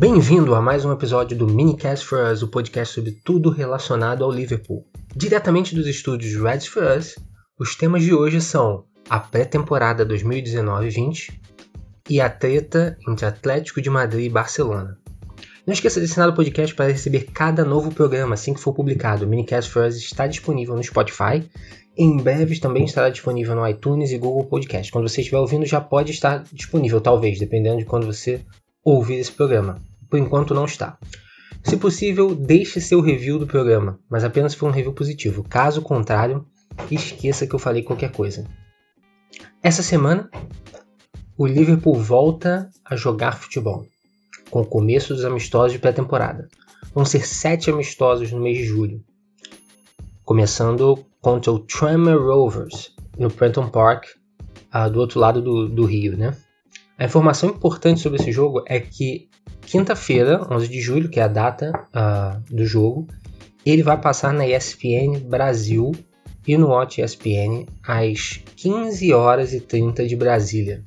Bem-vindo a mais um episódio do Minicast for Us, o podcast sobre tudo relacionado ao Liverpool. Diretamente dos estúdios Reds for Us, os temas de hoje são a pré-temporada 2019-20 e a treta entre Atlético de Madrid e Barcelona. Não esqueça de assinar o podcast para receber cada novo programa assim que for publicado. O Minicast for Us está disponível no Spotify. Em breve também estará disponível no iTunes e Google Podcast. Quando você estiver ouvindo, já pode estar disponível, talvez, dependendo de quando você ouvir esse programa. Por enquanto não está. Se possível, deixe seu review do programa, mas apenas for um review positivo. Caso contrário, esqueça que eu falei qualquer coisa. Essa semana, o Liverpool volta a jogar futebol, com o começo dos amistosos de pré-temporada. Vão ser sete amistosos no mês de julho, começando contra o Tranmere Rovers, no Prenton Park, uh, do outro lado do, do Rio, né? A informação importante sobre esse jogo é que quinta-feira, 11 de julho, que é a data uh, do jogo, ele vai passar na ESPN Brasil e no Watch ESPN às 15 horas e 30 de Brasília.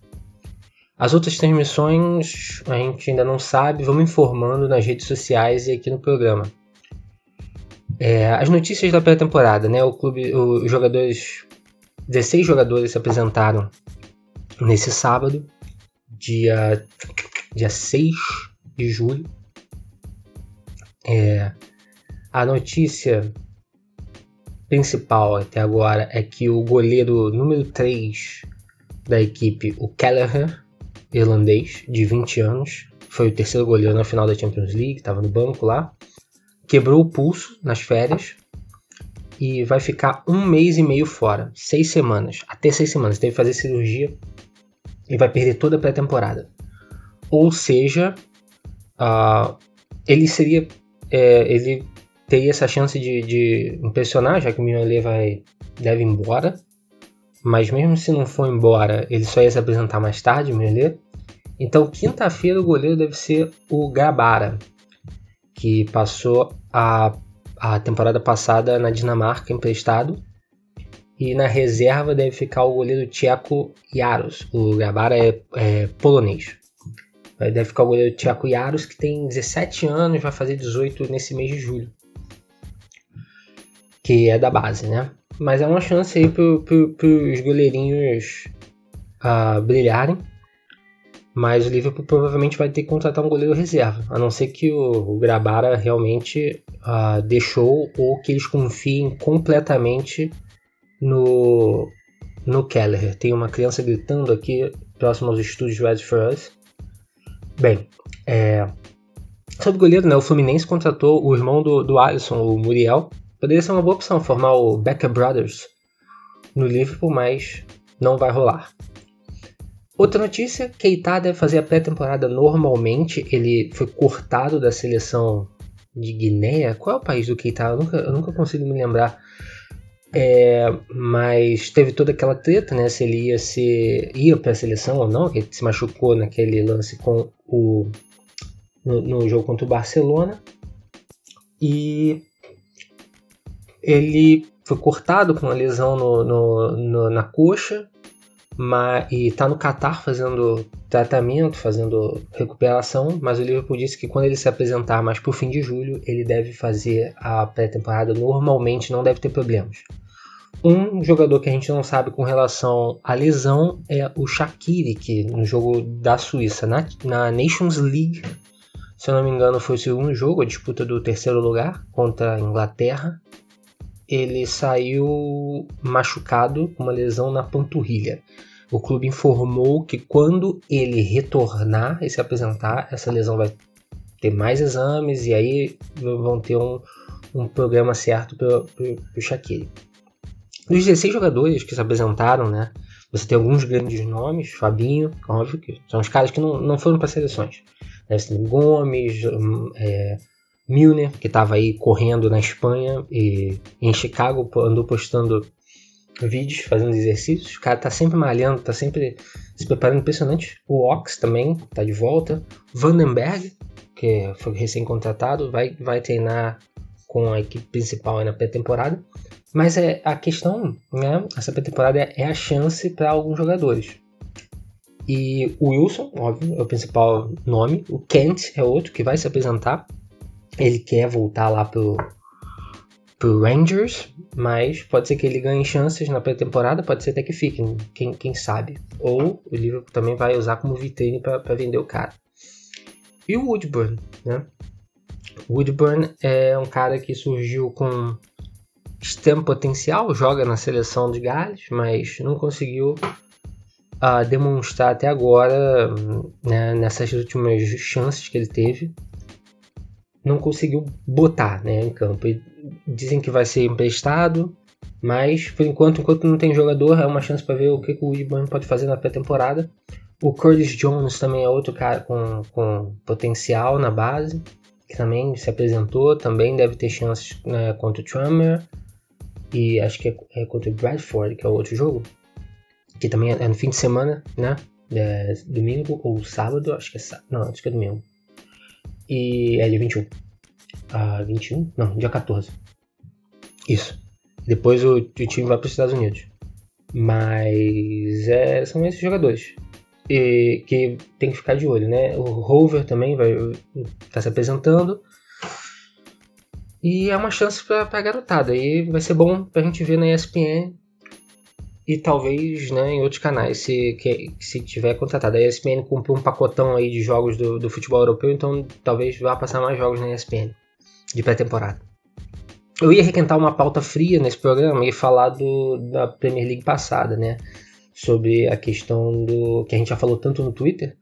As outras transmissões a gente ainda não sabe, vamos informando nas redes sociais e aqui no programa. É, as notícias da pré-temporada, né? O clube, os jogadores, 16 jogadores se apresentaram nesse sábado dia, dia 6 de julho. É, a notícia principal até agora é que o goleiro número 3 da equipe, o Kelleher, irlandês, de 20 anos, foi o terceiro goleiro na final da Champions League, estava no banco lá, quebrou o pulso nas férias e vai ficar um mês e meio fora, seis semanas, até seis semanas. Teve que fazer cirurgia e vai perder toda a pré-temporada. Ou seja, uh, ele seria. É, ele teria essa chance de, de impressionar, já que o Mignolet vai deve ir embora. Mas mesmo se não for embora, ele só ia se apresentar mais tarde, o Mignolet. Então, quinta-feira, o goleiro deve ser o Gabara, que passou a, a temporada passada na Dinamarca emprestado e na reserva deve ficar o goleiro tcheco Jaros. O Gabara é, é polonês. Deve ficar o goleiro tcheco Jaros, que tem 17 anos, vai fazer 18 nesse mês de julho. Que é da base, né? Mas é uma chance aí para pro, os goleirinhos uh, brilharem. Mas o Liverpool provavelmente vai ter que contratar um goleiro reserva. A não ser que o, o Grabara realmente uh, deixou ou que eles confiem completamente no, no Keller. Tem uma criança gritando aqui próximo aos estúdios Red for Us. Bem, é, sobre goleiro, né, o Fluminense contratou o irmão do, do Alisson, o Muriel. Poderia ser uma boa opção formar o Becker Brothers no Liverpool, mas não vai rolar. Outra notícia, Keita deve fazer a pré-temporada normalmente. Ele foi cortado da seleção de Guiné. Qual é o país do Keita? Eu nunca, eu nunca consigo me lembrar. É, mas teve toda aquela treta, né? Se ele ia ser ia para a seleção ou não, que ele se machucou naquele lance com o no, no, jogo contra o Barcelona e ele foi cortado com uma lesão no, no, no na coxa mas, e está no Catar fazendo tratamento, fazendo recuperação, mas o Liverpool disse que quando ele se apresentar mais para o fim de julho, ele deve fazer a pré-temporada normalmente, não deve ter problemas. Um jogador que a gente não sabe com relação à lesão é o Shaqiri, que no jogo da Suíça, na, na Nations League, se eu não me engano, foi o segundo jogo, a disputa do terceiro lugar contra a Inglaterra. Ele saiu machucado com uma lesão na panturrilha. O clube informou que quando ele retornar e se apresentar, essa lesão vai ter mais exames e aí vão ter um, um programa certo para o Shaqiri. Dos 16 jogadores que se apresentaram, né? Você tem alguns grandes nomes, Fabinho, óbvio que são os caras que não, não foram para seleções. Você tem Gomes, hum, é, Milner, que estava aí correndo na Espanha e em Chicago andou postando vídeos, fazendo exercícios. O cara tá sempre malhando, tá sempre se preparando impressionante. O Ox também tá de volta. Vandenberg, que foi recém-contratado, vai, vai treinar com a equipe principal na pré-temporada. Mas é a questão, né? Essa pré-temporada é, é a chance para alguns jogadores. E o Wilson, óbvio, é o principal nome. O Kent é outro que vai se apresentar. Ele quer voltar lá pro, pro Rangers, mas pode ser que ele ganhe chances na pré-temporada, pode ser até que fique, quem, quem sabe. Ou o Liverpool também vai usar como vitrine para vender o cara. E o Woodburn, né? Woodburn é um cara que surgiu com extremo potencial, joga na seleção de Gales, mas não conseguiu uh, demonstrar até agora, né, nessas últimas chances que ele teve, não conseguiu botar né, em campo. E dizem que vai ser emprestado, mas por enquanto, enquanto não tem jogador, é uma chance para ver o que, que o Woodburn pode fazer na pré-temporada. O Curtis Jones também é outro cara com, com potencial na base, que também se apresentou, também deve ter chances né, contra o Trummer. E acho que é, é, contra o Bradford, que é o outro jogo. Que também é, é no fim de semana, né? É, domingo ou sábado, acho que é sábado. Não, acho que é domingo. E é dia 21. Ah, 21? Não, dia 14. Isso. Depois o, o time vai para os Estados Unidos. Mas é, são esses jogadores. E, que tem que ficar de olho, né? O Rover também vai estar tá se apresentando. E é uma chance para a garotada. E vai ser bom para a gente ver na ESPN e talvez né, em outros canais, se, que, se tiver contratado. A ESPN comprou um pacotão aí de jogos do, do futebol europeu, então talvez vá passar mais jogos na ESPN de pré-temporada. Eu ia requentar uma pauta fria nesse programa e falar do, da Premier League passada, né? Sobre a questão do que a gente já falou tanto no Twitter,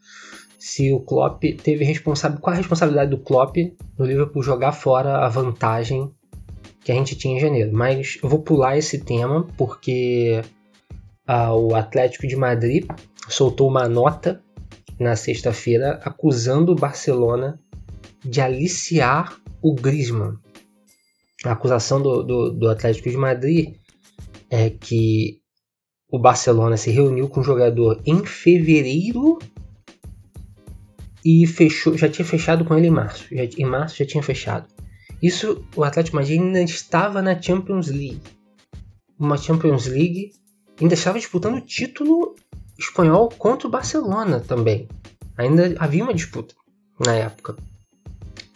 se o Klopp teve responsabilidade, qual a responsabilidade do Klopp no Liverpool jogar fora a vantagem que a gente tinha em janeiro. Mas eu vou pular esse tema porque ah, o Atlético de Madrid soltou uma nota na sexta-feira acusando o Barcelona de aliciar o Griezmann. A acusação do, do, do Atlético de Madrid é que o Barcelona se reuniu com o jogador em fevereiro e fechou, já tinha fechado com ele em março. Já, em março já tinha fechado. Isso, o Atlético Madrid ainda estava na Champions League. Uma Champions League ainda estava disputando o título espanhol contra o Barcelona também. Ainda havia uma disputa na época.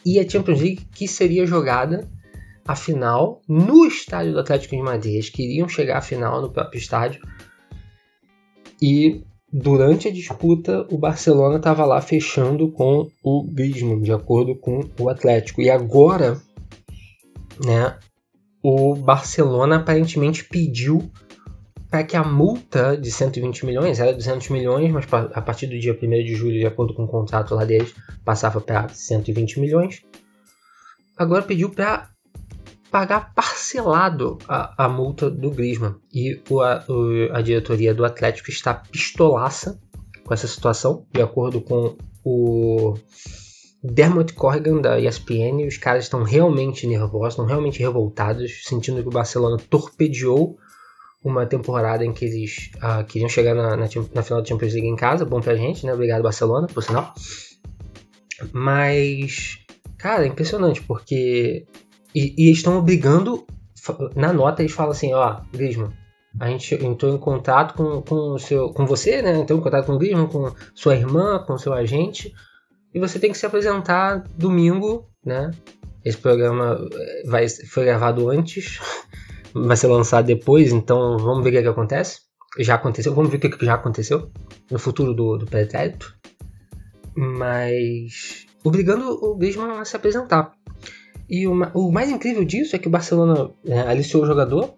E a Champions League que seria jogada a final no estádio do Atlético de Madrid. Eles queriam chegar à final no próprio estádio. E durante a disputa, o Barcelona estava lá fechando com o Griezmann, de acordo com o Atlético. E agora, né, o Barcelona aparentemente pediu para que a multa de 120 milhões, era 200 milhões, mas a partir do dia 1 de julho, de acordo com o contrato lá deles, passava para 120 milhões. Agora pediu para pagar parcelado a, a multa do Griezmann. E o, a, o, a diretoria do Atlético está pistolaça com essa situação, de acordo com o Dermot Corrigan da ESPN. Os caras estão realmente nervosos, estão realmente revoltados, sentindo que o Barcelona torpedeou uma temporada em que eles uh, queriam chegar na, na, na, final da Champions League em casa. Bom pra gente, né? Obrigado, Barcelona, por sinal. Mas, cara, é impressionante, porque e, e eles estão obrigando. Na nota eles falam assim, ó, Griezmann, a gente entrou em contato com, com, seu, com você, né? Entrou em contato com o Griezmann, com sua irmã, com seu agente. E você tem que se apresentar domingo, né? Esse programa eh, vai, foi gravado antes, vai ser lançado depois, então vamos ver o que, é que acontece. Já aconteceu, vamos ver o que, é que já aconteceu no futuro do, do pretérito. Mas obrigando o Griezmann a se apresentar. E o, o mais incrível disso é que o Barcelona né, aliciou o jogador,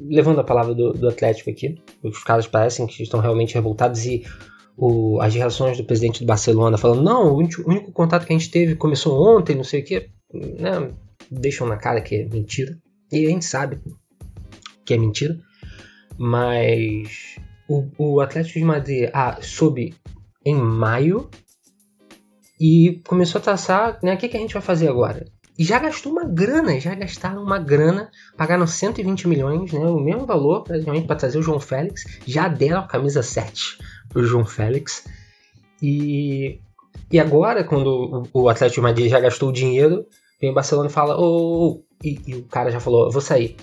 levando a palavra do, do, Atlético aqui. Os caras parecem que estão realmente revoltados e o, as reações do presidente do Barcelona falando: não, o único, único, contato que a gente teve começou ontem, não sei o que, né, deixam na cara que é mentira. E a gente sabe que é mentira. Mas o, o Atlético de Madrid ah, soube em maio e começou a traçar né, o que, que a gente vai fazer agora e já gastou uma grana, já gastaram uma grana, pagaram 120 milhões, né, o mesmo valor praticamente para trazer o João Félix, já deram a camisa 7 pro João Félix. E, e agora, quando o, o Atlético de Madrid já gastou o dinheiro, vem o Barcelona e fala, oh, oh, oh, e, e, o cara já falou, vou sair.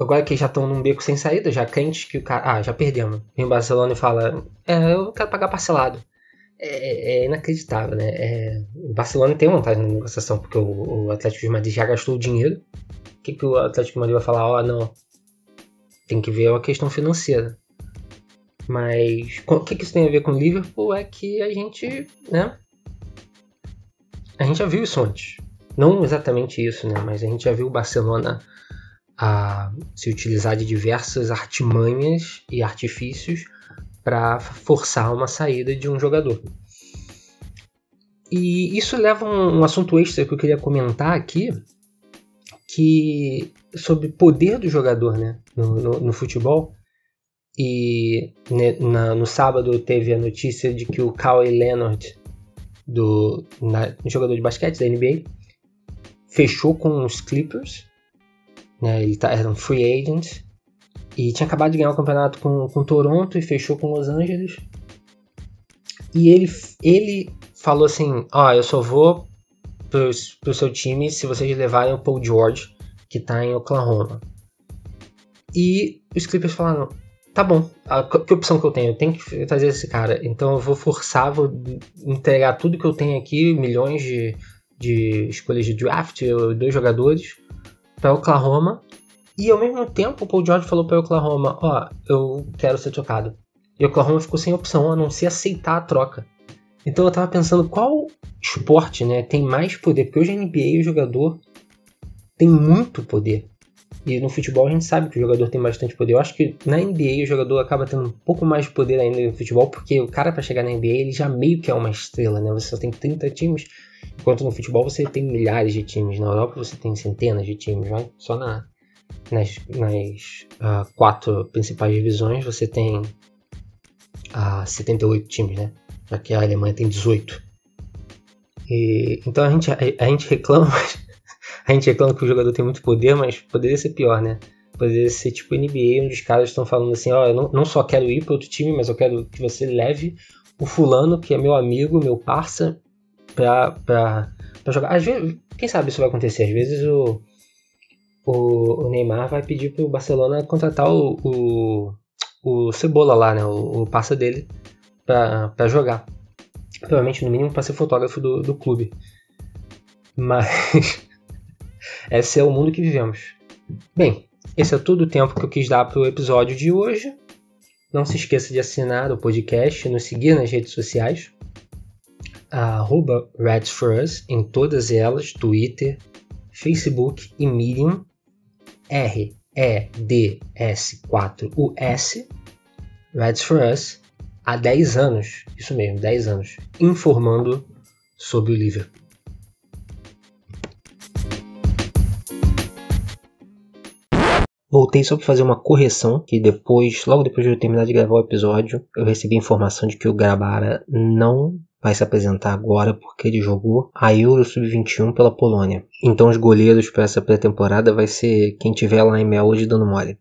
agora que já estão num beco sem saída, já crentes que o cara. Ah, já perdemos. Vem o Barcelona e fala: É, eu quero pagar parcelado. É, é inacreditável, né? É, o Barcelona tem vantagem na negociação, porque o, o, Atlético de Madrid já gastou o dinheiro. O que, que o Atlético de Madrid vai falar? Ó, oh, não. Tem que ver a questão financeira. Mas o que, que isso tem a ver com o Liverpool é que a gente, né? A gente já viu isso antes. Não exatamente isso, né? Mas a gente já viu o Barcelona a se utilizar de diversas artimanhas e artifícios para forçar uma saída de um jogador. E isso leva a um, um assunto extra que eu queria comentar aqui, que sobre poder do jogador né, no, no, no futebol. E né, na, no sábado teve a notícia de que o Kawhi Leonard, do na, jogador de basquete da NBA, fechou com os Clippers né? Ele tá, era um free agent e tinha acabado de ganhar o campeonato com, com Toronto e fechou com Los Angeles. E ele, ele falou assim: Ó, oh, eu só vou pro, pro seu time se vocês levarem o Paul George, que tá em Oklahoma. E os Clippers falaram: tá bom, a, que opção que eu tenho? Eu tenho que trazer esse cara. Então eu vou forçar, vou entregar tudo que eu tenho aqui, milhões de, de escolhas de draft, dois jogadores, para Oklahoma. E ao mesmo tempo, o Paul George falou para Oklahoma: Ó, oh, eu quero ser trocado. E Oklahoma ficou sem opção a não ser aceitar a troca. Então eu tava pensando qual esporte né, tem mais poder, porque hoje a NBA o jogador tem muito poder. E no futebol a gente sabe que o jogador tem bastante poder. Eu acho que na NBA o jogador acaba tendo um pouco mais de poder ainda no futebol, porque o cara para chegar na NBA ele já meio que é uma estrela, né? Você só tem 30 times, enquanto no futebol você tem milhares de times. Na Europa você tem centenas de times? Só na, nas, nas uh, quatro principais divisões você tem uh, ah, 78 times, né? Já que a Alemanha tem 18. E, então a gente, a, a gente reclama, a gente reclama que o jogador tem muito poder, mas poderia ser pior, né? Poderia ser tipo NBA, onde os caras estão falando assim, ó, oh, eu não, não só quero ir para outro time, mas eu quero que você leve o fulano, que é meu amigo, meu parça, pra jogar. Às vezes, quem sabe isso vai acontecer, às vezes o, o, o Neymar vai pedir pro Barcelona contratar o, o, o Cebola lá, né, o, o parça dele, pra jogar. Provavelmente, no mínimo, para ser fotógrafo do, do clube. Mas esse é o mundo que vivemos. Bem, esse é todo o tempo que eu quis dar para o episódio de hoje. Não se esqueça de assinar o podcast, nos seguir nas redes sociais. Arroba Us em todas elas, Twitter, Facebook e Medium. R-E-D-S-4-U-S. Reds for Us há 10 anos, isso mesmo, 10 anos, informando sobre o Liverpool. Voltei só para fazer uma correção, que depois, logo depois de eu terminar de gravar o episódio, eu recebi a informação de que o Grabara não vai se apresentar agora porque ele jogou a Euro Sub-21 pela Polônia. Então os goleiros para essa pré-temporada vai ser quem tiver lá em Melody dando mole.